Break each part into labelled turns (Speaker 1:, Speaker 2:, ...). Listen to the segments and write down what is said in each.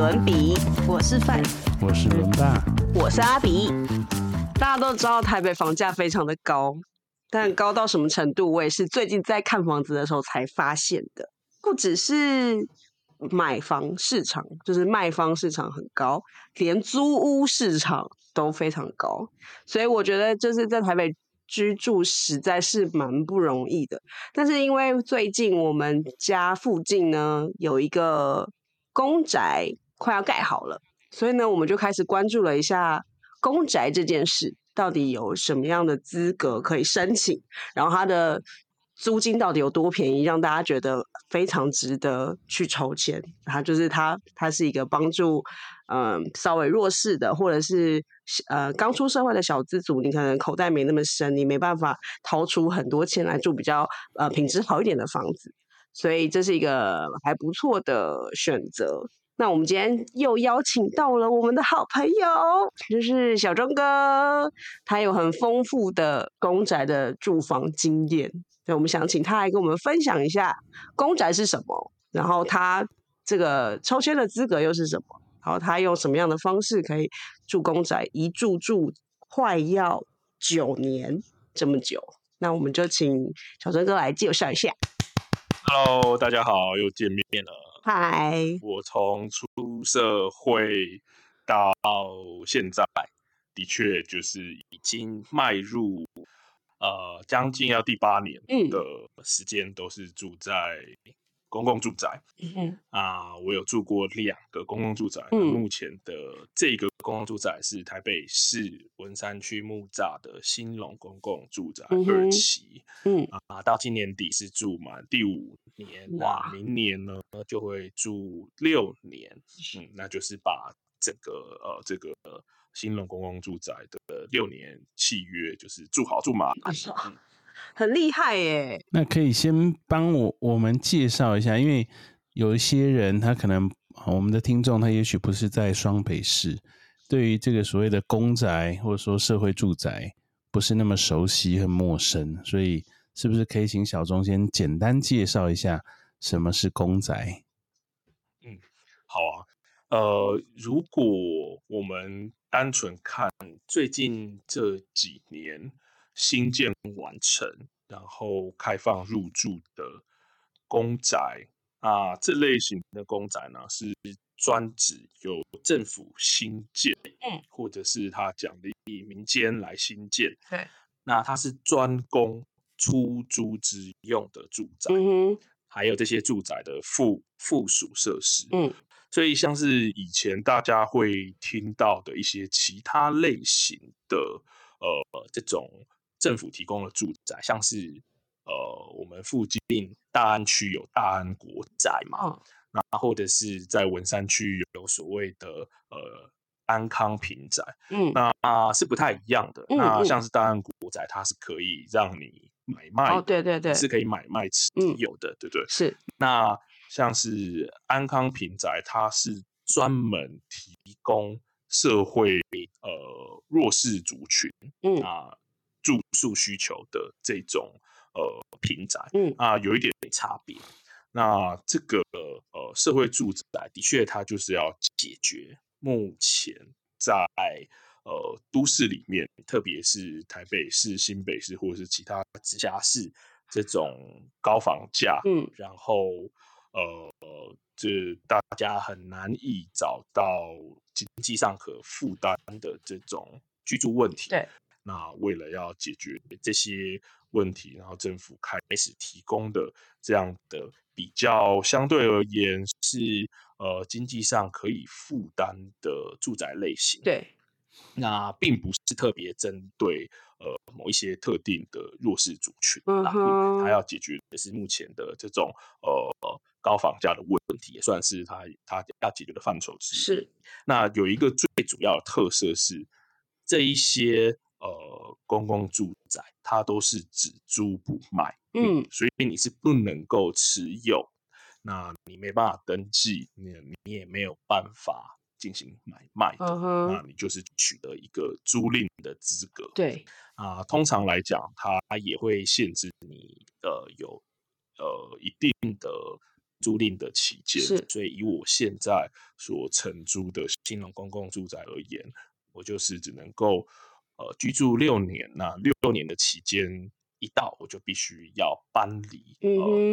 Speaker 1: 伦比，
Speaker 2: 我是范，
Speaker 3: 我是伦爸，
Speaker 1: 我是阿比。大家都知道台北房价非常的高，但高到什么程度，我也是最近在看房子的时候才发现的。不只是买房市场，就是卖方市场很高，连租屋市场都非常高。所以我觉得就是在台北居住实在是蛮不容易的。但是因为最近我们家附近呢有一个公宅快要盖好了，所以呢我们就开始关注了一下。公宅这件事到底有什么样的资格可以申请？然后它的租金到底有多便宜，让大家觉得非常值得去筹钱？它就是它，它是一个帮助嗯稍微弱势的，或者是呃刚出社会的小资族，你可能口袋没那么深，你没办法掏出很多钱来住比较呃品质好一点的房子，所以这是一个还不错的选择。那我们今天又邀请到了我们的好朋友，就是小钟哥，他有很丰富的公宅的住房经验，所以我们想请他来跟我们分享一下公宅是什么，然后他这个抽签的资格又是什么，然后他用什么样的方式可以住公宅，一住住快要九年这么久，那我们就请小钟哥来介绍一下。
Speaker 4: Hello，大家好，又见面了。
Speaker 1: 嗨，
Speaker 4: 我从出社会到现在，的确就是已经迈入呃将近要第八年的时间，都是住在。公共住宅，嗯啊，我有住过两个公共住宅。嗯，目前的这个公共住宅是台北市文山区木栅的新隆公共住宅二期。嗯啊，到今年底是住满第五年，哇，明年呢就会住六年。嗯，那就是把整个呃这个新隆公共住宅的六年契约就是住好住满。
Speaker 1: 很厉害耶！
Speaker 3: 那可以先帮我我们介绍一下，因为有一些人他可能我们的听众他也许不是在双北市，对于这个所谓的公宅或者说社会住宅不是那么熟悉和陌生，所以是不是可以请小钟先简单介绍一下什么是公宅？
Speaker 4: 嗯，好啊。呃，如果我们单纯看最近这几年。新建完成，然后开放入住的公宅。啊，这类型的公宅呢，是专指由政府新建，嗯，或者是他奖励民间来新建，
Speaker 1: 对，
Speaker 4: 那它是专供出租之用的住宅，嗯哼，还有这些住宅的附附属设施，嗯，所以像是以前大家会听到的一些其他类型的，呃，这种。政府提供的住宅，像是呃，我们附近大安区有大安国宅嘛，那或者是在文山区有所谓的呃安康平宅，嗯，那是不太一样的。那像是大安国宅，它是可以让你买卖，
Speaker 1: 哦，对对对，
Speaker 4: 是可以买卖持有的，对不对？
Speaker 1: 是。
Speaker 4: 那像是安康平宅，它是专门提供社会呃弱势族群，嗯啊。住宿需求的这种呃平宅，嗯啊，有一点差别。那这个呃社会住宅的确，它就是要解决目前在呃都市里面，特别是台北市、新北市或者是其他直辖市这种高房价，嗯，然后呃这大家很难以找到经济上可负担的这种居住问题，
Speaker 1: 对。
Speaker 4: 那为了要解决这些问题，然后政府开始提供的这样的比较相对而言是呃经济上可以负担的住宅类型。
Speaker 1: 对，
Speaker 4: 那并不是特别针对呃某一些特定的弱势族群。嗯哼，它要解决的是目前的这种呃高房价的问题，也算是它它要解决的范畴之一。
Speaker 1: 是，
Speaker 4: 那有一个最主要的特色是这一些。呃，公共住宅它都是只租不卖，嗯，所以你是不能够持有，那你没办法登记，你你也没有办法进行买卖的，那你就是取得一个租赁的资格。
Speaker 1: 对。
Speaker 4: 啊，通常来讲，它也会限制你呃有呃一定的租赁的期间，
Speaker 1: 是。
Speaker 4: 所以以我现在所承租的新隆公共住宅而言，我就是只能够呃居住六年，那六年的期间一到，我就必须要搬离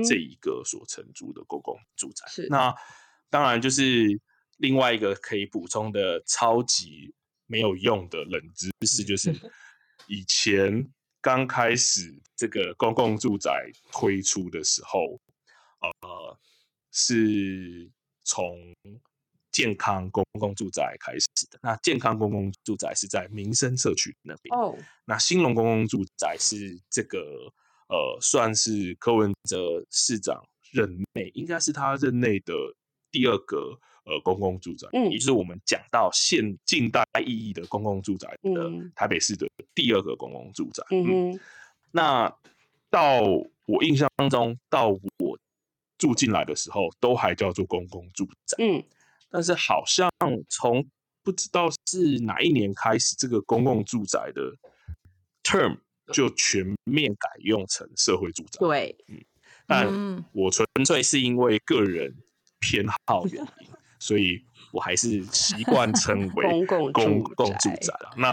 Speaker 4: 这一个所承租的公共住宅。
Speaker 1: 是
Speaker 4: 那当然就是另外一个可以补充的超级没有用的冷知识，就是 以前刚开始这个公共住宅推出的时候，呃，是从健康公共住宅开始的。那健康公共住宅是在民生社区那边，
Speaker 1: 哦，
Speaker 4: 那兴隆公共住宅是这个呃，算是柯文哲市长任内，应该是他任内的第二个呃公共住宅，
Speaker 1: 嗯。
Speaker 4: 也就是我们讲到现近代意义的公共住宅的
Speaker 1: 嗯。
Speaker 4: 台北市的第二个公共住宅。
Speaker 1: 嗯哼，
Speaker 4: 那到我印象当中，到我住进来的时候，都还叫做公共住宅。
Speaker 1: 嗯，
Speaker 4: 但是好像从不知道是哪一年开始，这个公共住宅的 term 就全面改用成社会住宅。
Speaker 1: 对，嗯
Speaker 4: 但
Speaker 2: 嗯
Speaker 4: 我纯粹是因为个人偏好原因，所以我还是习惯称为
Speaker 1: 公共
Speaker 4: 公
Speaker 1: 住
Speaker 4: 共住
Speaker 1: 宅。
Speaker 4: 那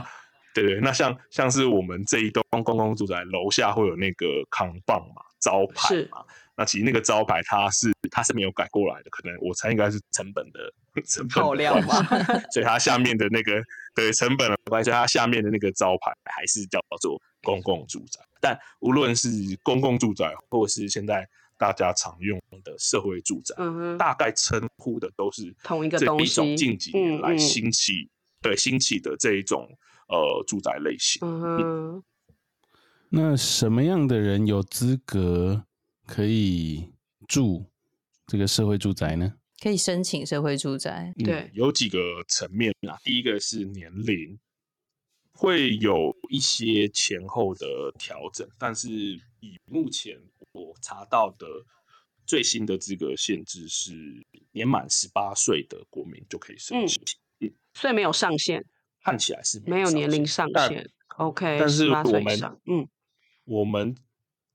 Speaker 4: 对对，那像像是我们这一栋公共住宅楼下会有那个扛棒嘛、招牌
Speaker 1: 是
Speaker 4: 嘛。那其实那个招牌它是它是没有改过来的，可能我猜应该是成本的 成本的
Speaker 1: 考量
Speaker 4: 关系
Speaker 1: 吧，
Speaker 4: 所以它下面的那个对成本的关系，所以它下面的那个招牌还是叫做公共住宅。但无论是公共住宅，或是现在大家常用的社会住宅，
Speaker 1: 嗯，
Speaker 4: 大概称呼的都是
Speaker 1: 同一个
Speaker 4: 这一
Speaker 1: 东西
Speaker 4: 种近几年来
Speaker 1: 嗯嗯
Speaker 4: 兴起、对兴起的这一种呃住宅类型。
Speaker 1: 嗯，
Speaker 3: 那什么样的人有资格可以住这个社会住宅呢？
Speaker 2: 可以申请社会住宅。
Speaker 4: 嗯
Speaker 1: 对
Speaker 4: 有几个层面啊。第一个是年龄，会有一些前后的调整，但是以目前我查到的最新的资格限制是年满十八岁的国民就可以申
Speaker 1: 嗯
Speaker 4: 请。
Speaker 1: 所以没有上限，
Speaker 4: 看起来是
Speaker 1: 没有年龄上
Speaker 4: 但
Speaker 1: 限，OK，
Speaker 4: 但是我们
Speaker 1: 嗯，
Speaker 4: 我们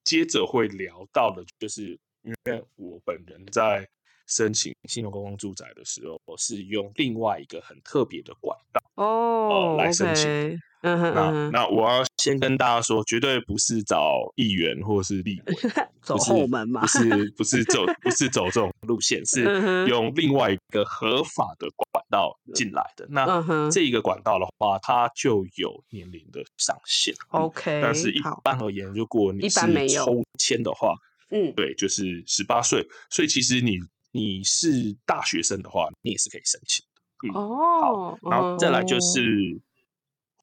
Speaker 4: 接着会聊到的，就是因为我本人在申请新农公共住宅的时候，我是用另外一个很特别的管道。
Speaker 1: 哦
Speaker 4: 来申请
Speaker 1: 嗯哼
Speaker 4: 那那我要先跟大家说，绝对不是找议员或是立委，
Speaker 1: 走后门嘛
Speaker 4: 不是不是走不是走这种路线，是用另外一个合法的管道进来的。那这一个管道的话，它就有年龄的上限。嗯
Speaker 1: OK，
Speaker 4: 但是一般而言，如果你是抽签的话，
Speaker 1: 嗯，
Speaker 4: 对，就是十八岁，所以其实你你是大学生的话，你也是可以申请的。嗯，
Speaker 1: 哦，
Speaker 4: 然后再来就
Speaker 2: 哦
Speaker 4: 是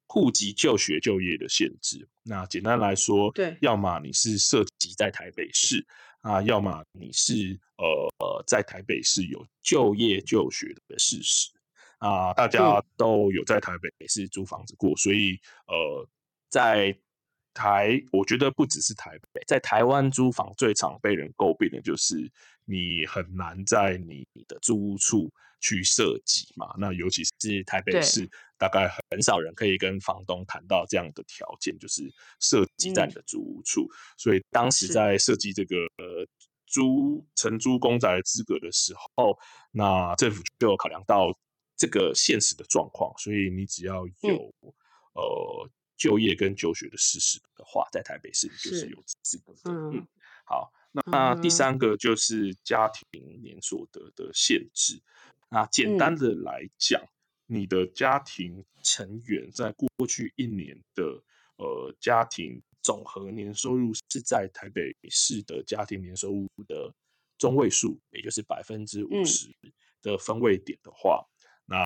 Speaker 4: 户籍就学就业的限制。那简单来说，
Speaker 1: 对
Speaker 4: 要么你是涉及在台北市啊，要么你是呃呃在台北市有就业就学的事实啊，大家
Speaker 1: 嗯
Speaker 4: 都有在台北市租房子过，所以呃在。台，我觉得不只是台北，在台湾租房最常被人诟病的就是你很难在你的租屋处去设计嘛。那尤其是台北市，大概很少人可以跟房东谈到这样的条件，就是设计在你的租屋处。所以当时在设计这个呃租承租公宅的资格的时候，那政府就有考量到这个现实的状况，所以你只要有、呃就业跟就学的事实的话，在台北市你就是
Speaker 1: 是
Speaker 4: 有资格的。
Speaker 1: 嗯
Speaker 4: 嗯，好，那第
Speaker 1: 嗯
Speaker 4: 三个就是家庭年所得的限制。那简单
Speaker 1: 嗯
Speaker 4: 的来讲，你的家庭成员在过去一年的呃家庭总和年收入是在台北市的家庭年收入的中位数，也就是百分之五
Speaker 1: 嗯
Speaker 4: 十的分位点的话，那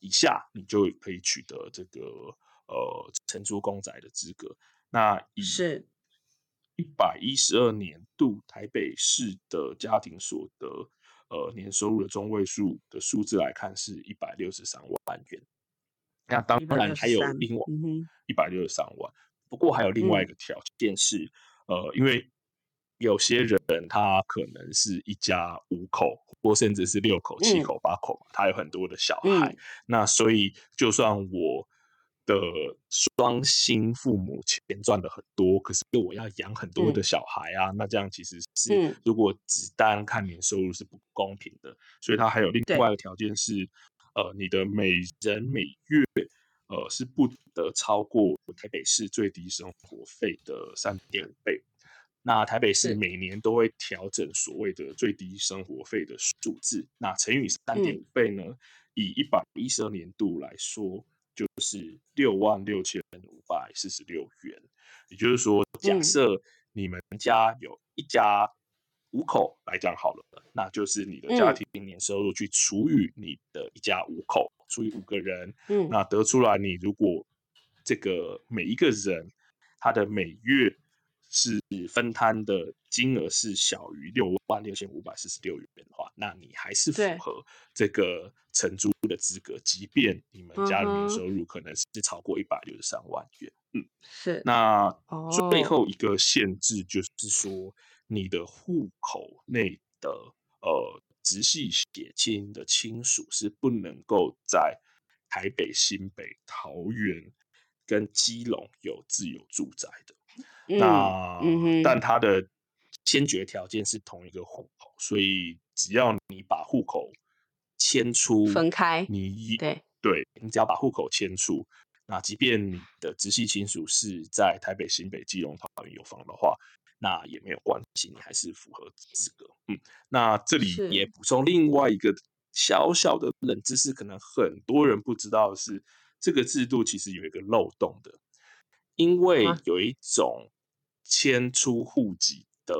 Speaker 4: 以下你就可以取得这个呃承租公宅的资格。那以
Speaker 1: 是
Speaker 4: 一百一十二年度台北市的家庭所得呃年收入的中位数的数字来看，是一百六十三万元。那当然还有另外一百六十三万，不过还有另外一个条件是，呃，因为有些人他可能是一家五口，或甚至是六口、七
Speaker 1: 嗯。
Speaker 4: 口、八口嘛，他有很多的小
Speaker 1: 嗯。
Speaker 4: 孩，那所以就算我的双薪父母钱赚的很多，可是我要养很多的小孩啊，那这样其实是如果只单看年收入是不公平的，所以它还有另外的条件是，呃，你的每人每月呃是不得超过台北市最低生活费的三点五倍。那台北市每年都会调整所谓的最低生活费的数字，那乘以三点五倍呢？以一百一十二年度来说，就是六万六千五百四十六元。也就是说，假设你们家有一家五口来讲好了，那就是你的家庭年收入去除以你的一家五口，除以五个人，嗯，那得出来，你如果这个每一个人他的每月是分摊的金额是小于六万六千五百四十六元的话，那你还是符合这个承租的资格，即便你们家的年收入可能是超过一百六十三万元。
Speaker 1: 嗯，是。
Speaker 4: 那最后一个限制就是说，你的户口内的呃直系血亲的亲属是不能够在台北、新北、桃园跟基隆有自有住宅的。那，但它的先决条件是同一个户口，所以只要你把户口迁出，
Speaker 1: 分开，
Speaker 4: 你
Speaker 1: 对。
Speaker 4: 对，你只要把户口迁出，那即便你的直系亲属是在台北、新北、基隆、桃园有房的话，那也没有关系，你还是符合资格。嗯，那这里也补充另外一个小小的冷知识，可能很多人不知道是这个制度其实有一个漏洞的，因为有一种。迁出户籍的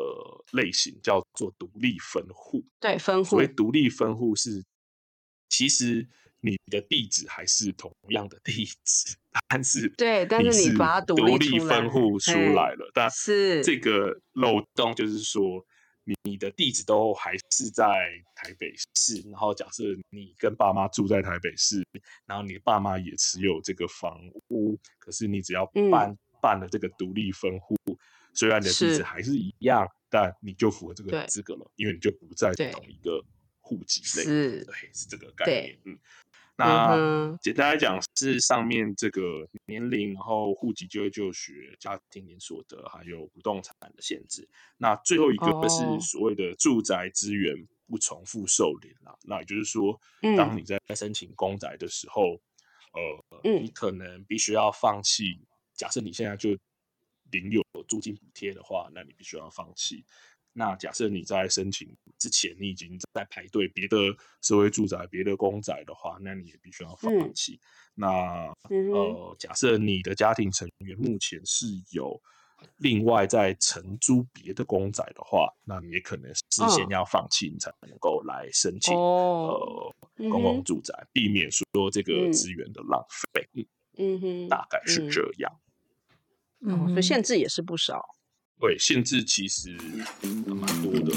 Speaker 4: 类型叫做独立分户。
Speaker 1: 对，分户。
Speaker 4: 所谓独立分户是，其实你的地址还是同样的地址，但是
Speaker 1: 对，但
Speaker 4: 是
Speaker 1: 你把它独
Speaker 4: 立分户出来了。但
Speaker 1: 是
Speaker 4: 这个漏洞就是说，你你的地址都还是在台北市，然后假设你跟爸妈住在台北市，然后你爸妈也持有这个房屋，可是你只要办办了这个独立分户。虽然你的地址还是一样，但你就符合这个资格了，因为你就不在同一个户籍内。
Speaker 1: 是，
Speaker 4: 对，是这个概念。嗯，那简单来讲是上面这个年龄，然后户籍、就业、就学、家庭年所得，还有不动产的限制。那最后一个是所谓的住宅资源不重复受理啦。那也就是说，当你在申请公宅的时候，呃，你可能必须要放弃。假设你现在就领有租金补贴的话，那你必须要放弃。那假设你在申请之前，你已经在排队别的社会住宅、别的公宅的话，那你也必须要放弃。那呃，假设你的家庭成员目前是有另外在承租别的公宅的话，那你也可能事先要放弃，你才能够来申请呃公共住宅，避免说这个资源的浪费。嗯哼，大概是这样。
Speaker 1: 嗯，所以限制也是不少。
Speaker 4: 对，限制其实蛮多的。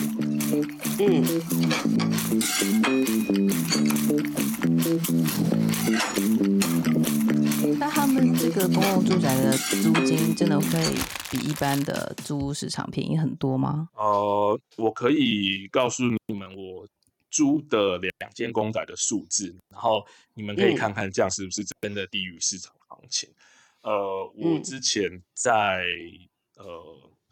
Speaker 4: 嗯。
Speaker 2: 那他们这个公共住宅的租金真的会比一般的租屋市场便宜很多吗？
Speaker 4: 呃，我可以告诉你们，我租的两间公宅的数字，然后你们可以看看这样是不是真的低于市场行情。呃，我之前在呃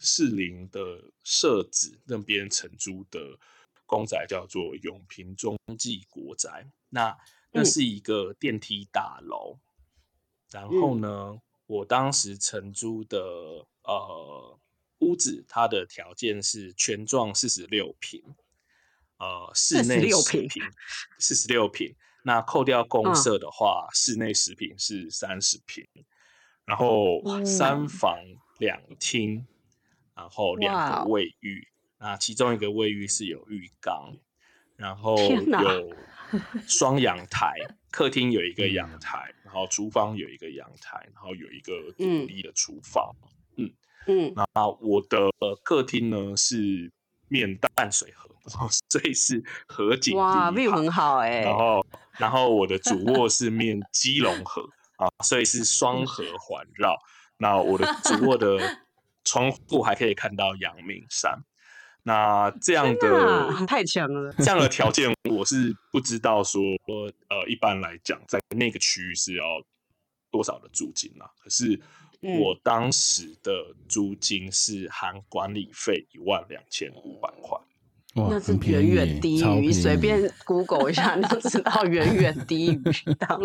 Speaker 4: 士林的社子那边承租的公宅叫做永平中继国宅，那那是一个电梯大楼。然后呢，我当时承租的呃屋子，它的条件是全幢四十六平，呃，室内十平，四十六平。那扣掉公社的话，室内十平是三十平。然后三房两厅，然后两个卫浴，那其中一个卫浴是有浴缸，然后有 双阳台，客厅有一个阳台，然后厨房有一个阳台，然后有一个独立的厨房。嗯嗯，那我的客厅呢是面淡水河，所以是河景，
Speaker 1: 哇，view 很好哎。
Speaker 4: 然后 然后我的主卧是面基隆河。啊，所以是双河环绕。那我的主卧的窗户还可以看到阳明山。那这样的
Speaker 1: 太强了，
Speaker 4: 这样的条件我是不知道说，呃，一般来讲在那个区域是要多少的租金啊？可是我当时的租金是含管理费一万两千五百块。
Speaker 1: 那是远远低于随便 Google 一下，你 就知道远远低于当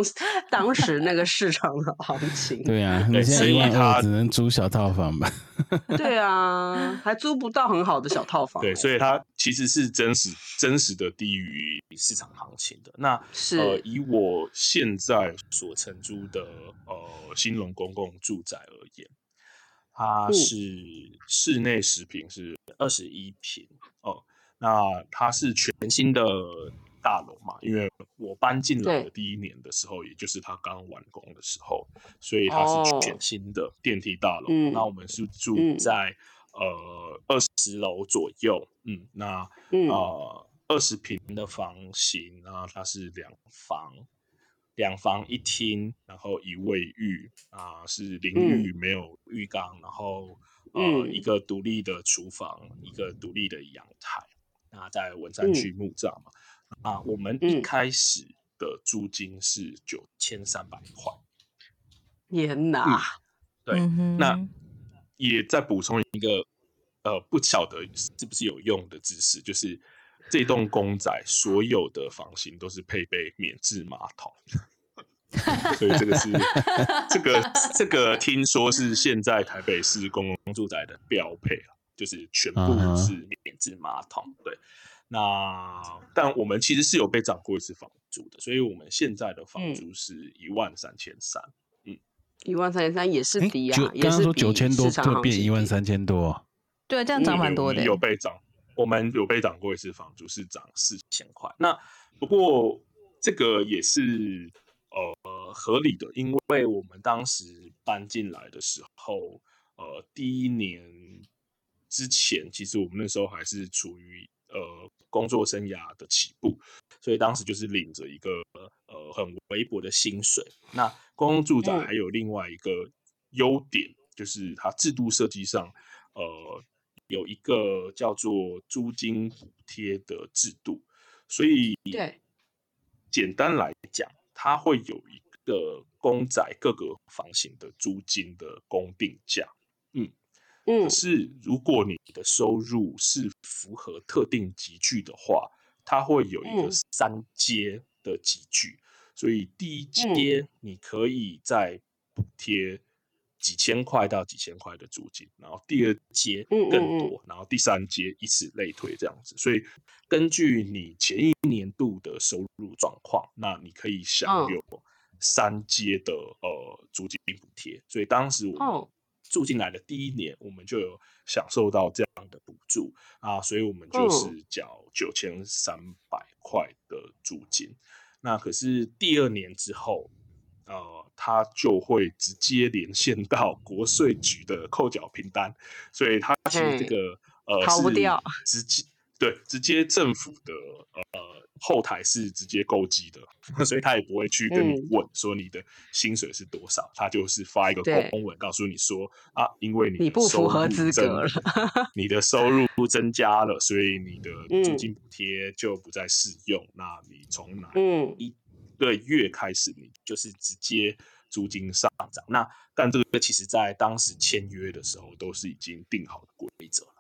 Speaker 1: 当时那个市场的行情。
Speaker 3: 对啊，你现在一万二只能租小套房吧？
Speaker 1: 对啊，还租不到很好的小套房。
Speaker 4: 对，所以它其实是真实真实的低于市场行情的。那
Speaker 1: 是
Speaker 4: 呃，以我现在所承租的呃新隆公共住宅而言，它是室内十平是二十一平哦。那它是全新的大楼嘛？因为我搬进来的第一年的时候，也就是它刚完工的时候，所以它是全新的电梯大楼。那我们是住在呃二十楼左右，嗯，那呃二十平的房型啊，它是两房，两房一厅，然后一卫浴啊，是淋浴没有浴缸，然后呃一个独立的厨房，一个独立的阳台。那在文山区墓葬嘛，啊，我们一开始的租金是九千三百块。
Speaker 1: 天哪！
Speaker 4: 对，那也再补充一个，呃，不晓得是不是有用的知识，就是这栋公仔所有的房型都是配备免治马桶，所以这个是这个这个听说是现在台北市公共住宅的标配啊。就是全部是免治马桶，对。那 但我们其实是有被涨过一次房租的，所以我们现在的房租是一万三千三。嗯，
Speaker 1: 一万三千三也是低啊，
Speaker 3: 刚刚说九千多就变一万三千多，
Speaker 2: 对，这样涨蛮多的。
Speaker 4: 有被涨，我们有被涨过一次房租是涨四千块。那不过这个也是呃合理的，因为我们当时搬进来的时候，呃，第一年。之前其实我们那时候还是处于呃工作生涯的起步，所以当时就是领着一个呃很微薄的薪水。那公共住宅还有另外一个优点，就是它制度设计上呃有一个叫做租金补贴的制度，所以
Speaker 1: 对
Speaker 4: 简单来讲，它会有一个公仔各个房型的租金的公定价。可是，如果你的收入是符合特定集聚的话，它会有一个三阶的集聚，所以第一阶你可以再补贴几千块到几千块的租金，然后第二阶更多，然后第三阶以此类推这样子。所以根据你前一年度的收入状况，那你可以享有三阶的呃租金补贴。所以当时我。住进来的第一年，我们就有享受到这样的补助啊，所以我们就是缴九千三百块的租金。那可是第二年之后，呃，他就会直接连线到国税局的扣缴凭单，所以他其实这个呃
Speaker 1: 逃不掉，
Speaker 4: 直接对直接政府的呃。后台是直接购机的，所以他也不会去跟你问说你的薪水是多少，他就是发一个公文告诉你说啊，因为
Speaker 1: 你不符合资格了，
Speaker 4: 你的收入增加了，所以你的租金补贴就不再适用。那你从哪一个月开始，你就是直接租金上涨？那但这个其实在当时签约的时候都是已经定好的规则了。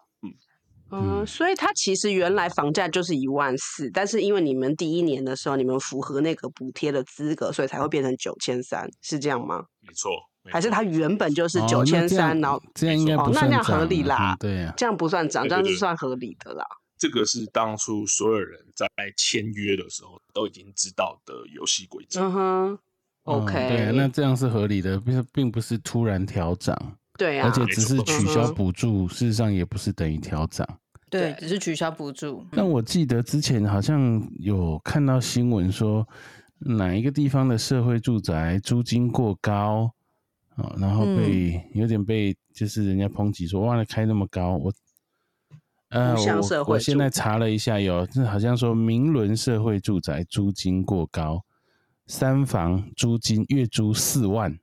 Speaker 1: 嗯，所以它其实原来房价就是一万四，但是因为你们第一年的时候你们符合那个补贴的资格，所以才会变成九千三，是这样吗？
Speaker 4: 没错，
Speaker 1: 还是它原本就是九千三，然后
Speaker 3: 这样应该不
Speaker 1: 那那样合理啦，
Speaker 3: 对呀，
Speaker 1: 这样不算涨，这样是算合理的啦。
Speaker 4: 这个是当初所有人在签约的时候都已经知道的游戏规则。
Speaker 1: 嗯哼，OK，
Speaker 3: 对，那这样是合理的，并并不是突然调涨。
Speaker 1: 对啊，
Speaker 3: 而且只是取消补助，事实上也不是等于调涨。
Speaker 2: 对，只是取消补助。
Speaker 3: 那我记得之前好像有看到新闻说，哪一个地方的社会住宅租金过高啊，然后被有点被就是人家抨击说，哇，开那么高，我呃，我我现在查了一下，有这好像说明伦社会住宅租金过高，三房租金月租四万。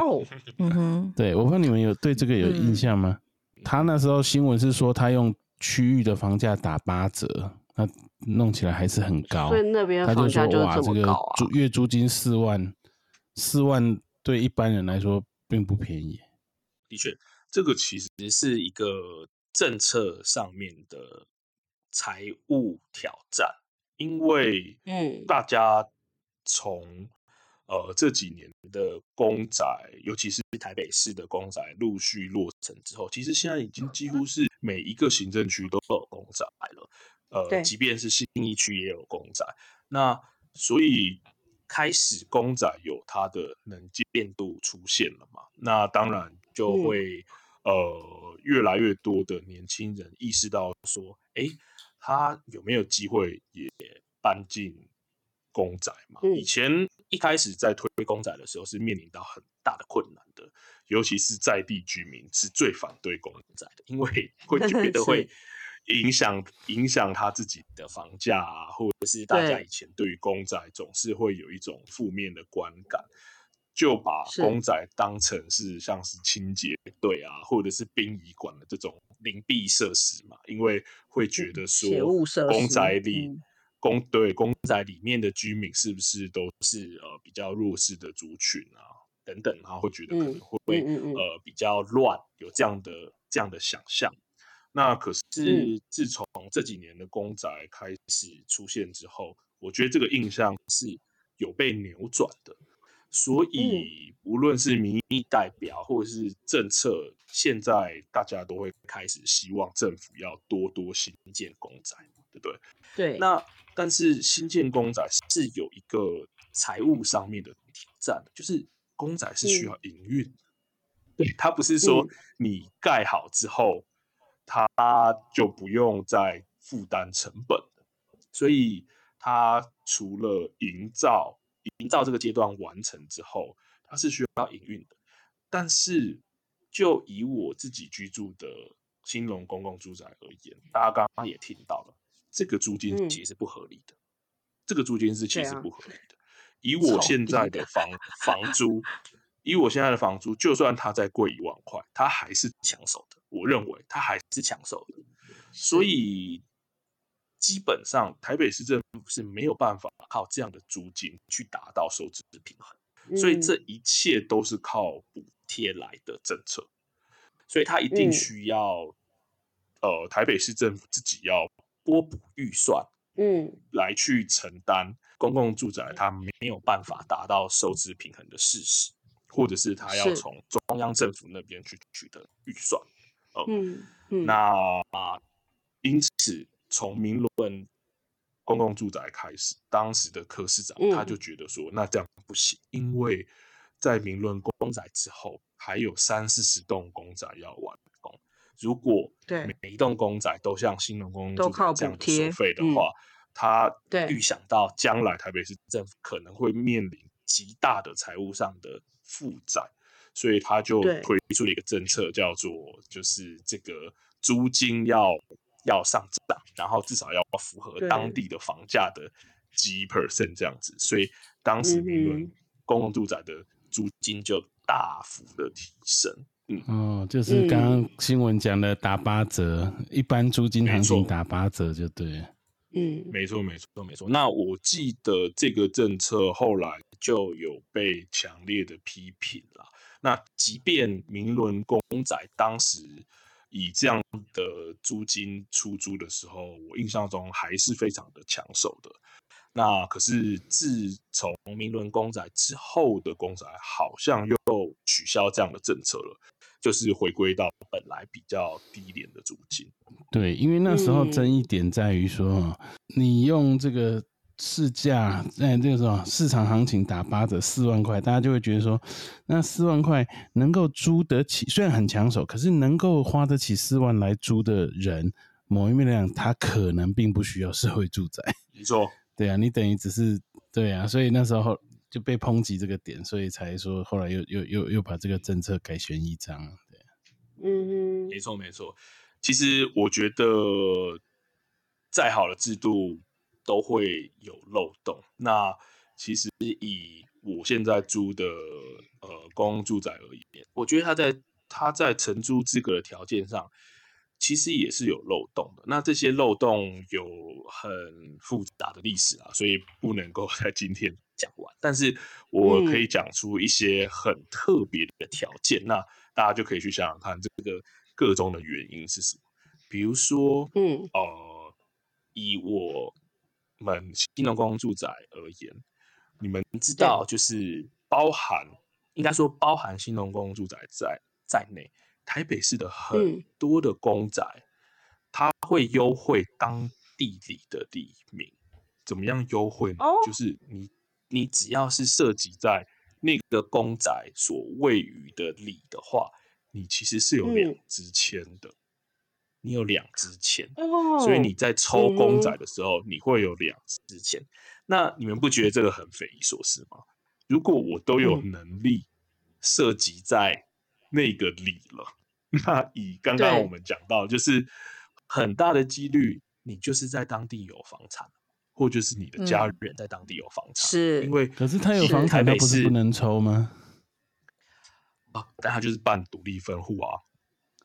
Speaker 1: 哦，
Speaker 2: 嗯哼，
Speaker 3: 对我不知道你们有对这个有印象吗？他那时候新闻是说他用区域的房价打八折，那弄起来还是很高。
Speaker 1: 所以那边
Speaker 3: 他就说哇，这个
Speaker 1: 租
Speaker 3: 月租金四万，四万对一般人来说并不便宜。
Speaker 4: 的确，这个其实是一个政策上面的财务挑战，因为嗯，大家从呃这几年的公仔，尤其是台北市的公仔陆续落成之后，其实现在已经几乎是每一个行政区都有公仔了。呃，即便是新义区也有公仔，那所以开始公仔有它的能见度出现了嘛？那当然就会呃越来越多的年轻人意识到说，哎，他有没有机会也搬进公仔嘛？以前一开始在推公仔的时候是面临到很大的困难的，尤其是在地居民是最反对公仔的，因为 会觉得会。影响影响他自己的房价啊，或者是大家以前对于公仔总是会有一种负面的观感，就把公仔当成是像是清洁队啊，或者是殡仪馆的这种灵璧设施嘛，因为会觉得说公仔里公对公宅里面的居民是不是都是呃比较弱势的族群啊等等，然后会觉得可能会呃比较乱，有这样的这样的想象。那可是自从这几年的公宅开始出现之后，我觉得这个印象是有被扭转的。所以无论是民意代表或者是政策，现在大家都会开始希望政府要多多新建公宅，对不对？
Speaker 1: 对。
Speaker 4: 那但是新建公仔是有一个财务上面的挑战，就是公仔是需要营运，对，它不是说你盖好之后。它就不用再负担成本所以它除了营造营造这个阶段完成之后，它是需要营运的。但是就以我自己居住的兴隆公共住宅而言，大家刚刚也听到了，这个租金其实不合理的，这个租金是其实不合理的。以我现在的房房租。以我现在的房租，就算它再贵一万块，它还是抢手的。我认为它还是抢手的，所以基本上台北市政府是没有办法靠这样的租金去达到收支平衡，所以这一切都是靠补贴来的政策，所以它一定需要呃台北市政府自己要拨补预算，嗯，来去承担公共住宅它没有办法达到收支平衡的事实。或者是他要从中央政府那边去取得预算，哦，那啊因此从明伦公共住宅开始，当时的柯市长他就觉得说，那这样不行，因为在明伦公宅之后，还有三四十栋公宅要完工，如果对每一栋公宅都像新农公都靠这样收费的话，他预想到将来台北市政府可能会面临极大的财务上的。负债，所以他就推出了一个政策，叫做就是这个租金要要上涨，然后至少要符合当地的房价的几 percent 这样子。所以当时民伦公共住宅的租金就大幅的提升。
Speaker 3: 嗯，哦，就是刚刚新闻讲的打八折，一般租金行情打八折就对。
Speaker 4: 嗯，没错，没错，没错。那我记得这个政策后来就有被强烈的批评了。那即便明伦公仔当时以这样的租金出租的时候，我印象中还是非常的抢手的。那可是自从明伦公仔之后的公仔，好像又取消这样的政策了。就是回归到本来比较低廉的租金。
Speaker 3: 对，因为那时候争议点在于说，你用这个市价，在这个时候市场行情打八折四万块，大家就会觉得说，那四万块能够租得起，虽然很抢手，可是能够花得起四万来租的人，某一面来讲，他可能并不需要社会住宅。
Speaker 4: 没错，
Speaker 3: 对啊，你等于只是对啊，所以那时候。就被抨击这个点，所以才说后来又又又又把这个政策改弦易张。对，
Speaker 4: 嗯，没错没错。其实我觉得再好的制度都会有漏洞。那其实以我现在租的呃公共住宅而言，我觉得他在他在承租资格的条件上，其实也是有漏洞的。那这些漏洞有很复杂的历史啊，所以不能够 在今天讲完。但是我可以讲出一些很特别的条件，那大家就可以去想想看，这个个中的原因是什么。比如说，嗯，呃，以我们新农工住宅而言，你们知道，就是包含，应该说包含新农工住宅在在内。台北市的很多的公宅，它会优惠当地里的地名，怎么样优惠呢？就是你你只要是涉及在那个公仔所位于的里的话，你其实是有两支签的，你有两支签，所以你在抽公仔的时候，你会有两支签。那你们不觉得这个很匪夷所思吗？如果我都有能力涉及在那个里了。那以刚刚我们讲到，就是很大的几率，你就是在当地有房产，或就是你的家人在当地有房产，
Speaker 1: 是
Speaker 4: 因为
Speaker 3: 可是他有房产，他不是不能抽吗？
Speaker 4: 啊，但他就是办独立分户啊，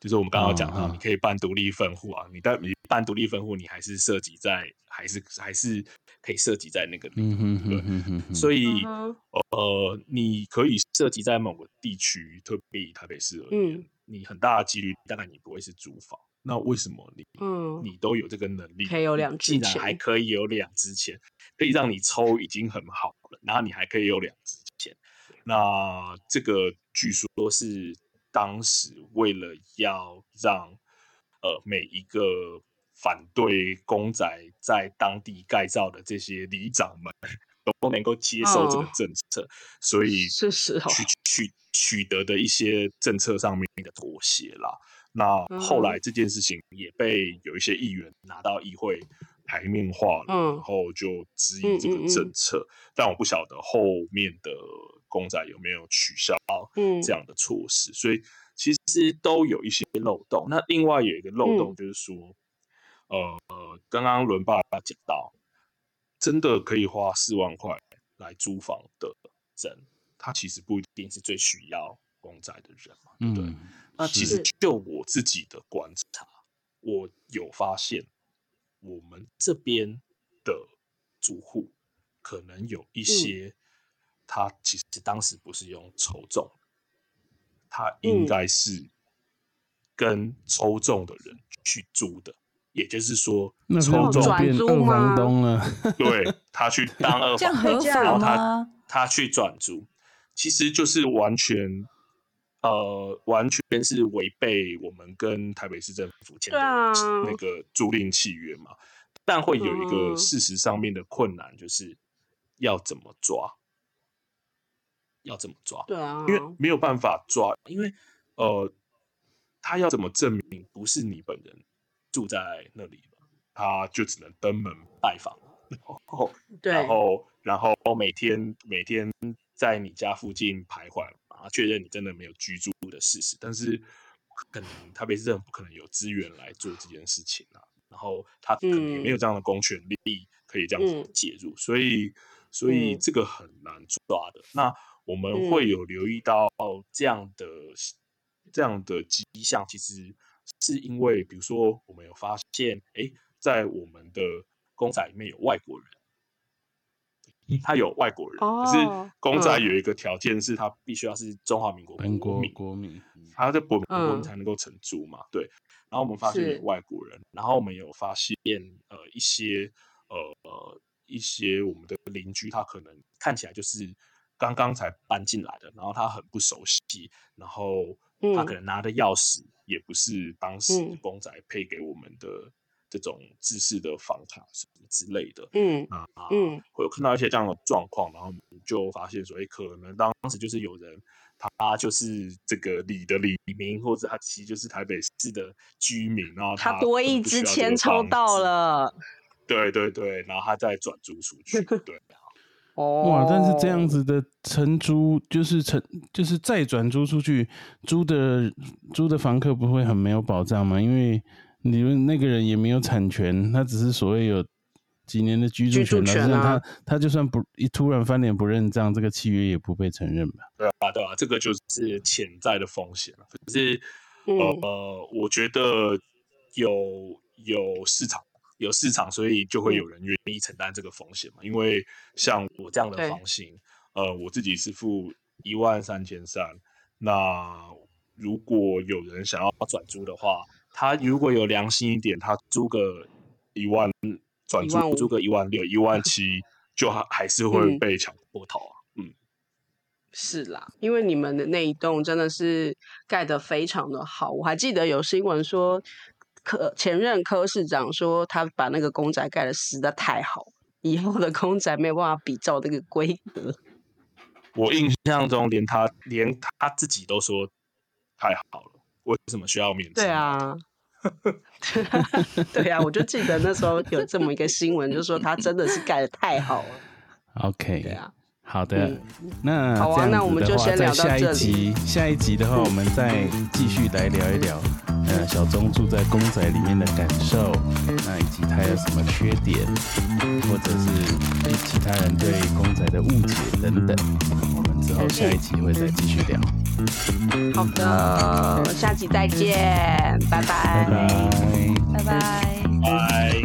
Speaker 4: 就是我们刚刚讲到，你可以办独立分户啊，你但你办独立分户，你还是涉及在，还是还是可以涉及在那个里，对，所以呃，你可以涉及在某个地区，特别以台北市而言。你很大的几率，当然你不会是租房。那为什么你，嗯，你都有这个能力，
Speaker 1: 可以有两支
Speaker 4: 钱，还可以有两支钱，可以让你抽，已经很好了。然后你还可以有两支钱。那这个据说是当时为了要让，呃，每一个反对公仔在当地盖造的这些里长们。都能够接受这个政策，所以
Speaker 1: 是是
Speaker 4: 取取取得的一些政策上面的妥协啦。那后来这件事情也被有一些议员拿到议会台面化了，然后就质疑这个政策。但我不晓得后面的公仔有没有取消这样的措施，所以其实都有一些漏洞。那另外有一个漏洞就是说，呃，刚刚伦爸讲到。真的可以花四万块来租房的人，他其实不一定是最需要公仔的人嘛，对不对？那其实就我自己的观察，我有发现，我们这边的住户可能有一些，他其实当时不是用抽中，他应该是跟抽中的人去租的。也就是说，抽中
Speaker 1: 变
Speaker 3: 二房东了。
Speaker 4: 对他去当二房
Speaker 2: 东，然
Speaker 4: 后他他去转租，其实就是完全呃，完全是违背我们跟台北市政府签的那个租赁契约嘛。但会有一个事实上面的困难，就是要怎么抓？要怎么抓？
Speaker 1: 对啊，
Speaker 4: 因为没有办法抓，因为呃，他要怎么证明不是你本人？住在那里了，他就只能登门拜访，然后，然后，然后每天每天在你家附近徘徊啊，确认你真的没有居住的事实。但是，可能台北市政府不可能有资源来做这件事情啊，然后他可能也没有这样的公权力可以这样子介入，所以，所以这个很难抓的。那我们会有留意到这样的这样的迹象，其实。是因为，比如说，我们有发现，哎，在我们的公仔里面有外国人，他有外国人，可是公仔有一个条件是，他必须要是中华民国
Speaker 3: 国
Speaker 4: 民，
Speaker 3: 国民，
Speaker 4: 他在国国民才能够承租嘛，对。然后我们发现有外国人，然后我们有发现，呃，一些，呃，一些我们的邻居，他可能看起来就是刚刚才搬进来的，然后他很不熟悉，然后他可能拿的钥匙。也不是当时公仔配给我们的这种制式的房卡什么之类的，嗯啊，嗯，会有看到一些这样的状况，然后就发现说，哎，可能当时就是有人，他就是这个李的李明，或者他其实就是台北市的居民，然后
Speaker 1: 他多一支签抽到了，
Speaker 4: 对对对，然后他再转租出去，对。
Speaker 3: 哦哇！但是这样子的承租，就是承，就是再转租出去，租的租的房客不会很没有保障吗？因为你们那个人也没有产权，他只是所谓有几年的居住
Speaker 1: 权，
Speaker 3: 他他就算不一突然翻脸不认账，这个契约也不被承认吧？
Speaker 4: 对啊，对啊，这个就是潜在的风险了。可是呃，我觉得有有市场，有市场，所以就会有人愿意承担这个风险嘛。因为像我这样的房型，呃，我自己是付一万三千三，那如果有人想要转租的话，他如果有良心一点，他租个一万，转租租个一万六、一万七，就还还是会被抢破头啊。嗯，
Speaker 1: 是啦，因为你们的那一栋真的是盖得非常的好，我还记得有新闻说。科前任科市长说，他把那个公仔盖的实在太好，以后的公仔没有办法比照这个规格。
Speaker 4: 我印象中，连他连他自己都说太好了，为什么需要免？
Speaker 1: 对啊，对啊，我就记得那时候有这么一个新闻，就说他真的是盖的太好了。
Speaker 3: OK，
Speaker 1: 对啊。
Speaker 3: 好的，那
Speaker 1: 好啊，那我们就先聊
Speaker 3: 到这里。下一集的话，我们再继续来聊一聊，呃，小钟住在公仔里面的感受，那以及他有什么缺点，或者是其他人对公仔的误解等等。然后下一集会再继续聊。
Speaker 1: 好的我们下期再见拜。拜
Speaker 3: 拜。拜
Speaker 2: 拜。拜。